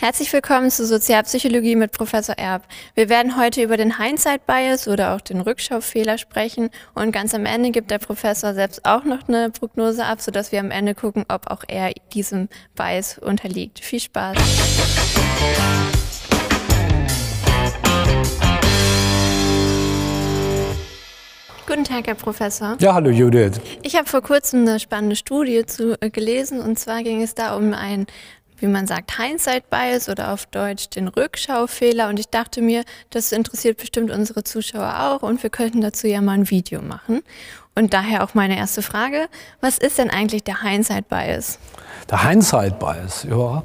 Herzlich willkommen zu Sozialpsychologie mit Professor Erb. Wir werden heute über den Hindsight Bias oder auch den Rückschaufehler sprechen und ganz am Ende gibt der Professor selbst auch noch eine Prognose ab, sodass wir am Ende gucken, ob auch er diesem Bias unterliegt. Viel Spaß! Guten Tag, Herr Professor. Ja, hallo Judith. Ich habe vor kurzem eine spannende Studie zu, äh, gelesen und zwar ging es da um ein wie man sagt, Hindsight Bias oder auf Deutsch den Rückschaufehler. Und ich dachte mir, das interessiert bestimmt unsere Zuschauer auch und wir könnten dazu ja mal ein Video machen. Und daher auch meine erste Frage, was ist denn eigentlich der Hindsight Bias? Der Hindsight Bias, ja,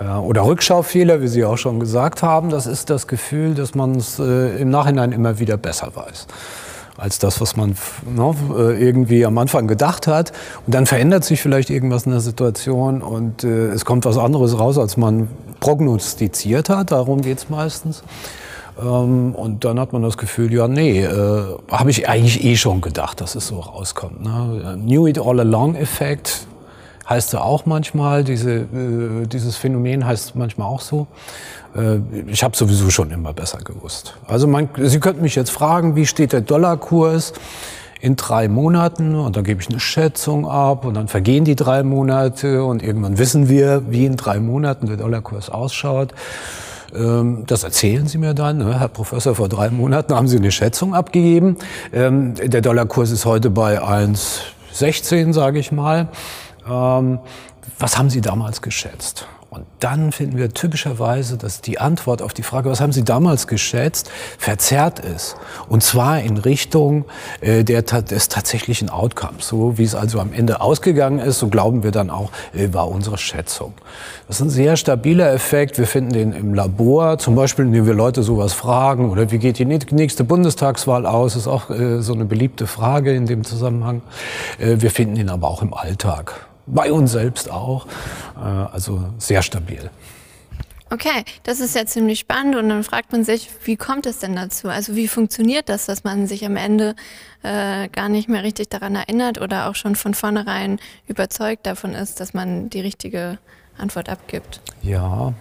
äh, oder Rückschaufehler, wie Sie auch schon gesagt haben, das ist das Gefühl, dass man es äh, im Nachhinein immer wieder besser weiß als das, was man ne, irgendwie am Anfang gedacht hat. Und dann verändert sich vielleicht irgendwas in der Situation und äh, es kommt was anderes raus, als man prognostiziert hat. Darum geht es meistens. Ähm, und dann hat man das Gefühl, ja, nee, äh, habe ich eigentlich eh schon gedacht, dass es so rauskommt. Ne? Knew it all along Effekt heißt ja auch manchmal, diese, äh, dieses Phänomen heißt manchmal auch so. Äh, ich habe sowieso schon immer besser gewusst. Also man, Sie könnten mich jetzt fragen, wie steht der Dollarkurs in drei Monaten? Und dann gebe ich eine Schätzung ab und dann vergehen die drei Monate und irgendwann wissen wir, wie in drei Monaten der Dollarkurs ausschaut. Ähm, das erzählen Sie mir dann. Ne? Herr Professor, vor drei Monaten haben Sie eine Schätzung abgegeben. Ähm, der Dollarkurs ist heute bei 1,16, sage ich mal. Ähm, was haben Sie damals geschätzt? Und dann finden wir typischerweise, dass die Antwort auf die Frage, was haben Sie damals geschätzt, verzerrt ist. Und zwar in Richtung äh, der, des tatsächlichen Outcomes. So wie es also am Ende ausgegangen ist, so glauben wir dann auch, äh, war unsere Schätzung. Das ist ein sehr stabiler Effekt. Wir finden den im Labor, zum Beispiel, indem wir Leute sowas fragen oder wie geht die nächste Bundestagswahl aus, ist auch äh, so eine beliebte Frage in dem Zusammenhang. Äh, wir finden ihn aber auch im Alltag bei uns selbst auch. Äh, also sehr stabil. Okay, das ist ja ziemlich spannend und dann fragt man sich, wie kommt es denn dazu? Also wie funktioniert das, dass man sich am Ende äh, gar nicht mehr richtig daran erinnert oder auch schon von vornherein überzeugt davon ist, dass man die richtige Antwort abgibt? Ja,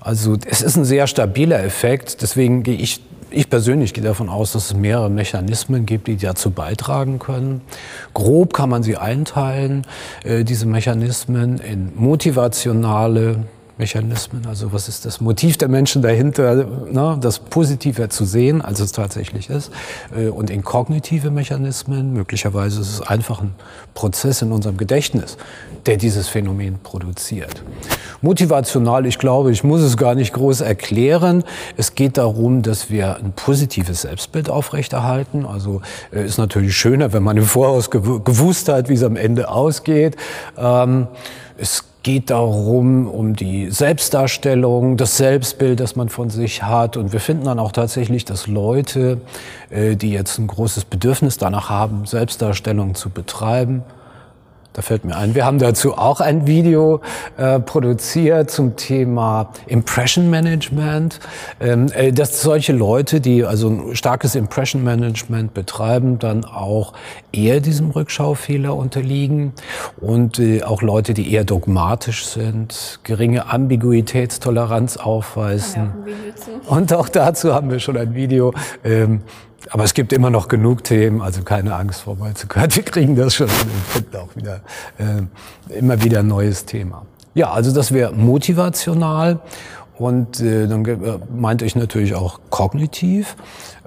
also es ist ein sehr stabiler Effekt, deswegen gehe ich ich persönlich gehe davon aus, dass es mehrere Mechanismen gibt, die dazu beitragen können. Grob kann man sie einteilen, äh, diese Mechanismen in motivationale Mechanismen, also was ist das Motiv der Menschen dahinter, ne, das positiver zu sehen, als es tatsächlich ist, äh, und in kognitive Mechanismen, möglicherweise ist es einfach ein Prozess in unserem Gedächtnis, der dieses Phänomen produziert. Motivational, ich glaube, ich muss es gar nicht groß erklären. Es geht darum, dass wir ein positives Selbstbild aufrechterhalten. Also äh, ist natürlich schöner, wenn man im Voraus gewusst hat, wie es am Ende ausgeht. Ähm, es geht darum, um die Selbstdarstellung, das Selbstbild, das man von sich hat. Und wir finden dann auch tatsächlich, dass Leute, äh, die jetzt ein großes Bedürfnis danach haben, Selbstdarstellung zu betreiben, da fällt mir ein, wir haben dazu auch ein Video äh, produziert zum Thema Impression Management. Ähm, äh, dass solche Leute, die also ein starkes Impression Management betreiben, dann auch eher diesem Rückschaufehler unterliegen. Und äh, auch Leute, die eher dogmatisch sind, geringe Ambiguitätstoleranz aufweisen. Und auch dazu haben wir schon ein Video. Ähm, aber es gibt immer noch genug Themen, also keine Angst vor Malzigkeit. Wir kriegen das schon und finden auch wieder äh, immer wieder ein neues Thema. Ja, also das wäre motivational und äh, dann äh, meinte ich natürlich auch kognitiv.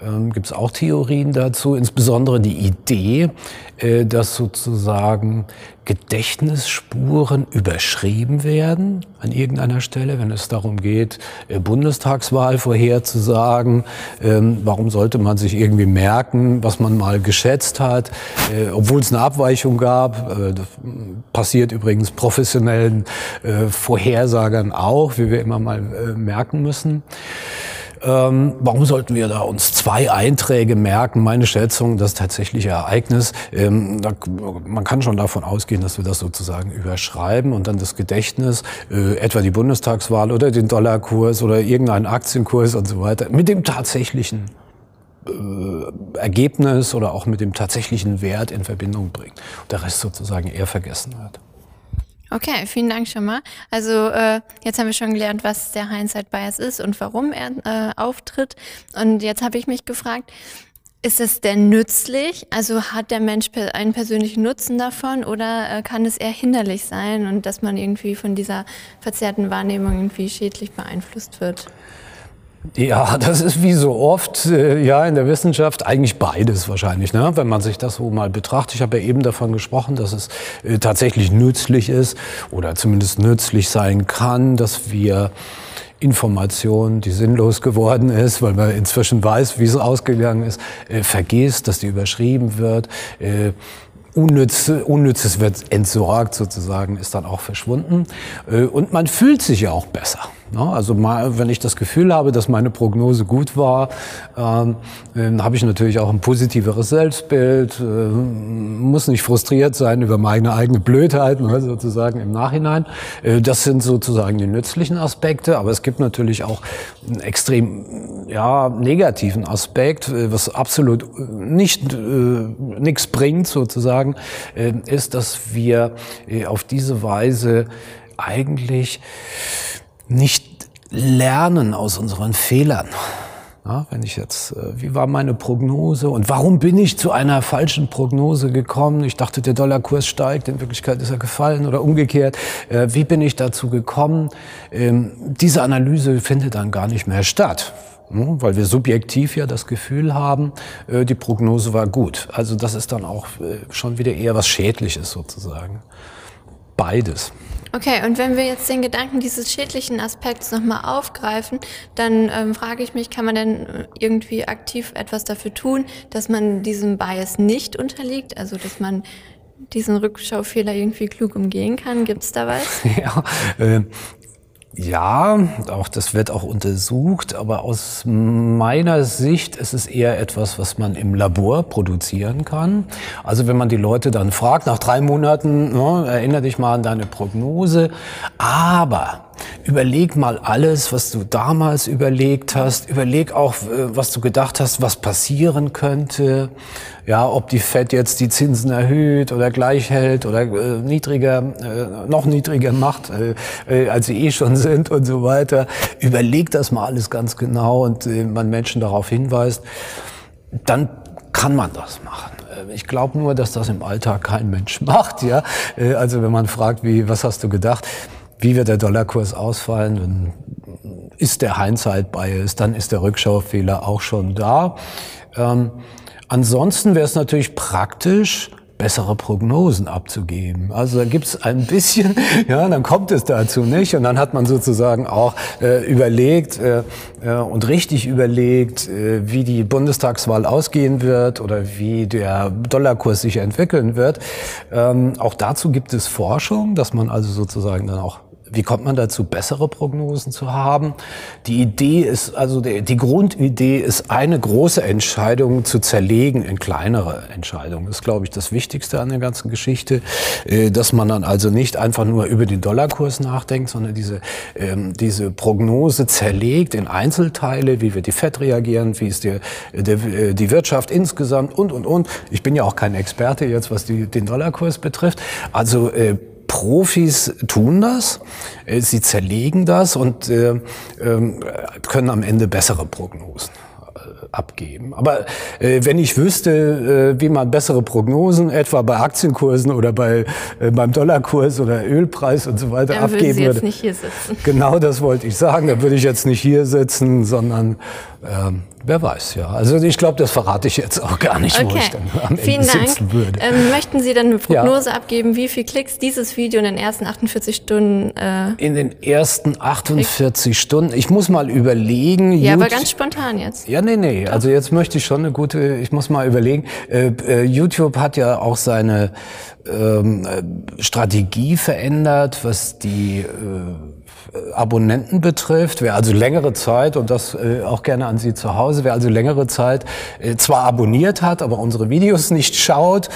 Ähm, Gibt es auch Theorien dazu, insbesondere die Idee, äh, dass sozusagen Gedächtnisspuren überschrieben werden an irgendeiner Stelle, wenn es darum geht, äh, Bundestagswahl vorherzusagen. Ähm, warum sollte man sich irgendwie merken, was man mal geschätzt hat, äh, obwohl es eine Abweichung gab? Äh, das passiert übrigens professionellen Vorhersagern auch, wie wir immer mal merken müssen. Ähm, warum sollten wir da uns zwei Einträge merken? Meine Schätzung, das tatsächliche Ereignis. Ähm, da, man kann schon davon ausgehen, dass wir das sozusagen überschreiben und dann das Gedächtnis, äh, etwa die Bundestagswahl oder den Dollarkurs oder irgendeinen Aktienkurs und so weiter, mit dem tatsächlichen äh, Ergebnis oder auch mit dem tatsächlichen Wert in Verbindung bringt. Und der Rest sozusagen eher vergessen wird. Okay, vielen Dank schon mal. Also äh, jetzt haben wir schon gelernt, was der Hindsight Bias ist und warum er äh, auftritt. Und jetzt habe ich mich gefragt, ist es denn nützlich? Also hat der Mensch einen persönlichen Nutzen davon oder äh, kann es eher hinderlich sein und dass man irgendwie von dieser verzerrten Wahrnehmung irgendwie schädlich beeinflusst wird? Ja, das ist wie so oft äh, ja in der Wissenschaft eigentlich beides wahrscheinlich, ne? wenn man sich das so mal betrachtet. Ich habe ja eben davon gesprochen, dass es äh, tatsächlich nützlich ist oder zumindest nützlich sein kann, dass wir Information, die sinnlos geworden ist, weil man inzwischen weiß, wie es ausgegangen ist, äh, vergisst, dass die überschrieben wird. Äh, Unnütz, Unnützes wird entsorgt sozusagen, ist dann auch verschwunden. Äh, und man fühlt sich ja auch besser. Ne? Also mal, wenn ich das Gefühl habe, dass meine Prognose gut war, ähm, habe ich natürlich auch ein positiveres Selbstbild, äh, muss nicht frustriert sein über meine eigene Blödheit ne, sozusagen im Nachhinein. Äh, das sind sozusagen die nützlichen Aspekte, aber es gibt natürlich auch einen extrem ja, negativen Aspekt, äh, was absolut nicht äh, nichts bringt sozusagen, äh, ist, dass wir äh, auf diese Weise eigentlich nicht lernen aus unseren Fehlern. Ja, wenn ich jetzt, äh, wie war meine Prognose und warum bin ich zu einer falschen Prognose gekommen? Ich dachte, der Dollarkurs steigt, in Wirklichkeit ist er gefallen oder umgekehrt. Äh, wie bin ich dazu gekommen? Ähm, diese Analyse findet dann gar nicht mehr statt, hm, weil wir subjektiv ja das Gefühl haben, äh, die Prognose war gut. Also das ist dann auch schon wieder eher was Schädliches sozusagen. Beides. Okay, und wenn wir jetzt den Gedanken dieses schädlichen Aspekts nochmal aufgreifen, dann ähm, frage ich mich, kann man denn äh, irgendwie aktiv etwas dafür tun, dass man diesem Bias nicht unterliegt, also dass man diesen Rückschaufehler irgendwie klug umgehen kann? Gibt es da was? ja, äh, ja, auch das wird auch untersucht, aber aus meiner Sicht ist es eher etwas, was man im Labor produzieren kann. Also wenn man die Leute dann fragt, nach drei Monaten, ne, erinnere dich mal an deine Prognose, aber überleg mal alles, was du damals überlegt hast, überleg auch, äh, was du gedacht hast, was passieren könnte ja, ob die Fed jetzt die Zinsen erhöht oder gleich hält oder äh, niedriger, äh, noch niedriger macht, äh, äh, als sie eh schon sind und so weiter. Überlegt das mal alles ganz genau und äh, man Menschen darauf hinweist, dann kann man das machen. Äh, ich glaube nur, dass das im Alltag kein Mensch macht. Ja, äh, also wenn man fragt, wie, was hast du gedacht? Wie wird der Dollarkurs ausfallen? Dann ist der Hindsight-Bias, dann ist der Rückschaufehler auch schon da. Ähm, Ansonsten wäre es natürlich praktisch, bessere Prognosen abzugeben. Also da gibt es ein bisschen, ja, dann kommt es dazu nicht und dann hat man sozusagen auch äh, überlegt äh, äh, und richtig überlegt, äh, wie die Bundestagswahl ausgehen wird oder wie der Dollarkurs sich entwickeln wird. Ähm, auch dazu gibt es Forschung, dass man also sozusagen dann auch wie kommt man dazu, bessere Prognosen zu haben? Die Idee ist, also die, die, Grundidee ist, eine große Entscheidung zu zerlegen in kleinere Entscheidungen. Das ist, glaube ich, das Wichtigste an der ganzen Geschichte, äh, dass man dann also nicht einfach nur über den Dollarkurs nachdenkt, sondern diese, ähm, diese Prognose zerlegt in Einzelteile, wie wird die FED reagieren, wie ist die, die, die Wirtschaft insgesamt und, und, und. Ich bin ja auch kein Experte jetzt, was die, den Dollarkurs betrifft. Also äh, Profis tun das, äh, sie zerlegen das und äh, ähm, können am Ende bessere Prognosen abgeben. Aber äh, wenn ich wüsste, äh, wie man bessere Prognosen etwa bei Aktienkursen oder bei äh, beim Dollarkurs oder Ölpreis und so weiter dann abgeben Sie jetzt würde, nicht hier sitzen. genau das wollte ich sagen. Da würde ich jetzt nicht hier sitzen, sondern ähm, wer weiß, ja. Also ich glaube, das verrate ich jetzt auch gar nicht, okay. wo ich dann am Vielen Ende Dank. sitzen würde. Ähm, möchten Sie dann eine Prognose ja. abgeben, wie viel Klicks dieses Video in den ersten 48 Stunden? Äh, in den ersten 48 kriegt? Stunden. Ich muss mal überlegen. Ja, YouTube, aber ganz spontan jetzt. Ja, nee, nee. Doch. Also jetzt möchte ich schon eine gute. Ich muss mal überlegen. Äh, äh, YouTube hat ja auch seine ähm, äh, Strategie verändert, was die äh, Abonnenten betrifft, wer also längere Zeit, und das äh, auch gerne an Sie zu Hause, wer also längere Zeit äh, zwar abonniert hat, aber unsere Videos nicht schaut,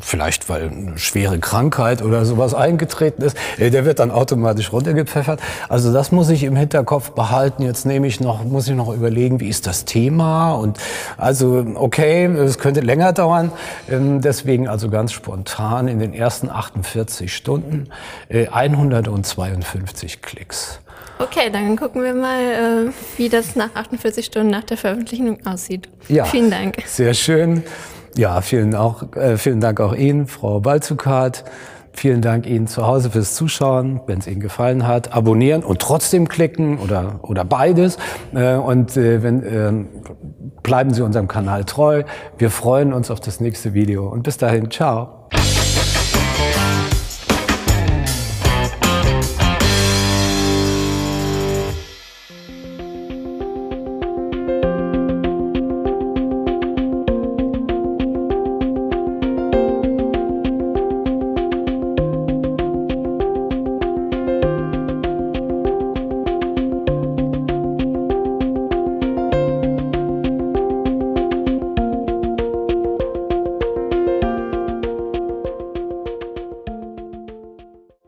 vielleicht weil eine schwere Krankheit oder sowas eingetreten ist, äh, der wird dann automatisch runtergepfeffert. Also das muss ich im Hinterkopf behalten. Jetzt nehme ich noch, muss ich noch überlegen, wie ist das Thema und also okay, es könnte länger dauern. Ähm, deswegen also ganz spontan in den ersten 48 Stunden 152 äh, Klicks. Okay, dann gucken wir mal, äh, wie das nach 48 Stunden nach der Veröffentlichung aussieht. Ja, vielen Dank. Sehr schön. Ja, vielen, auch, äh, vielen Dank auch Ihnen, Frau Balzukat. Vielen Dank Ihnen zu Hause fürs Zuschauen. Wenn es Ihnen gefallen hat, abonnieren und trotzdem klicken oder, oder beides. Äh, und äh, wenn, äh, bleiben Sie unserem Kanal treu. Wir freuen uns auf das nächste Video. Und bis dahin, ciao.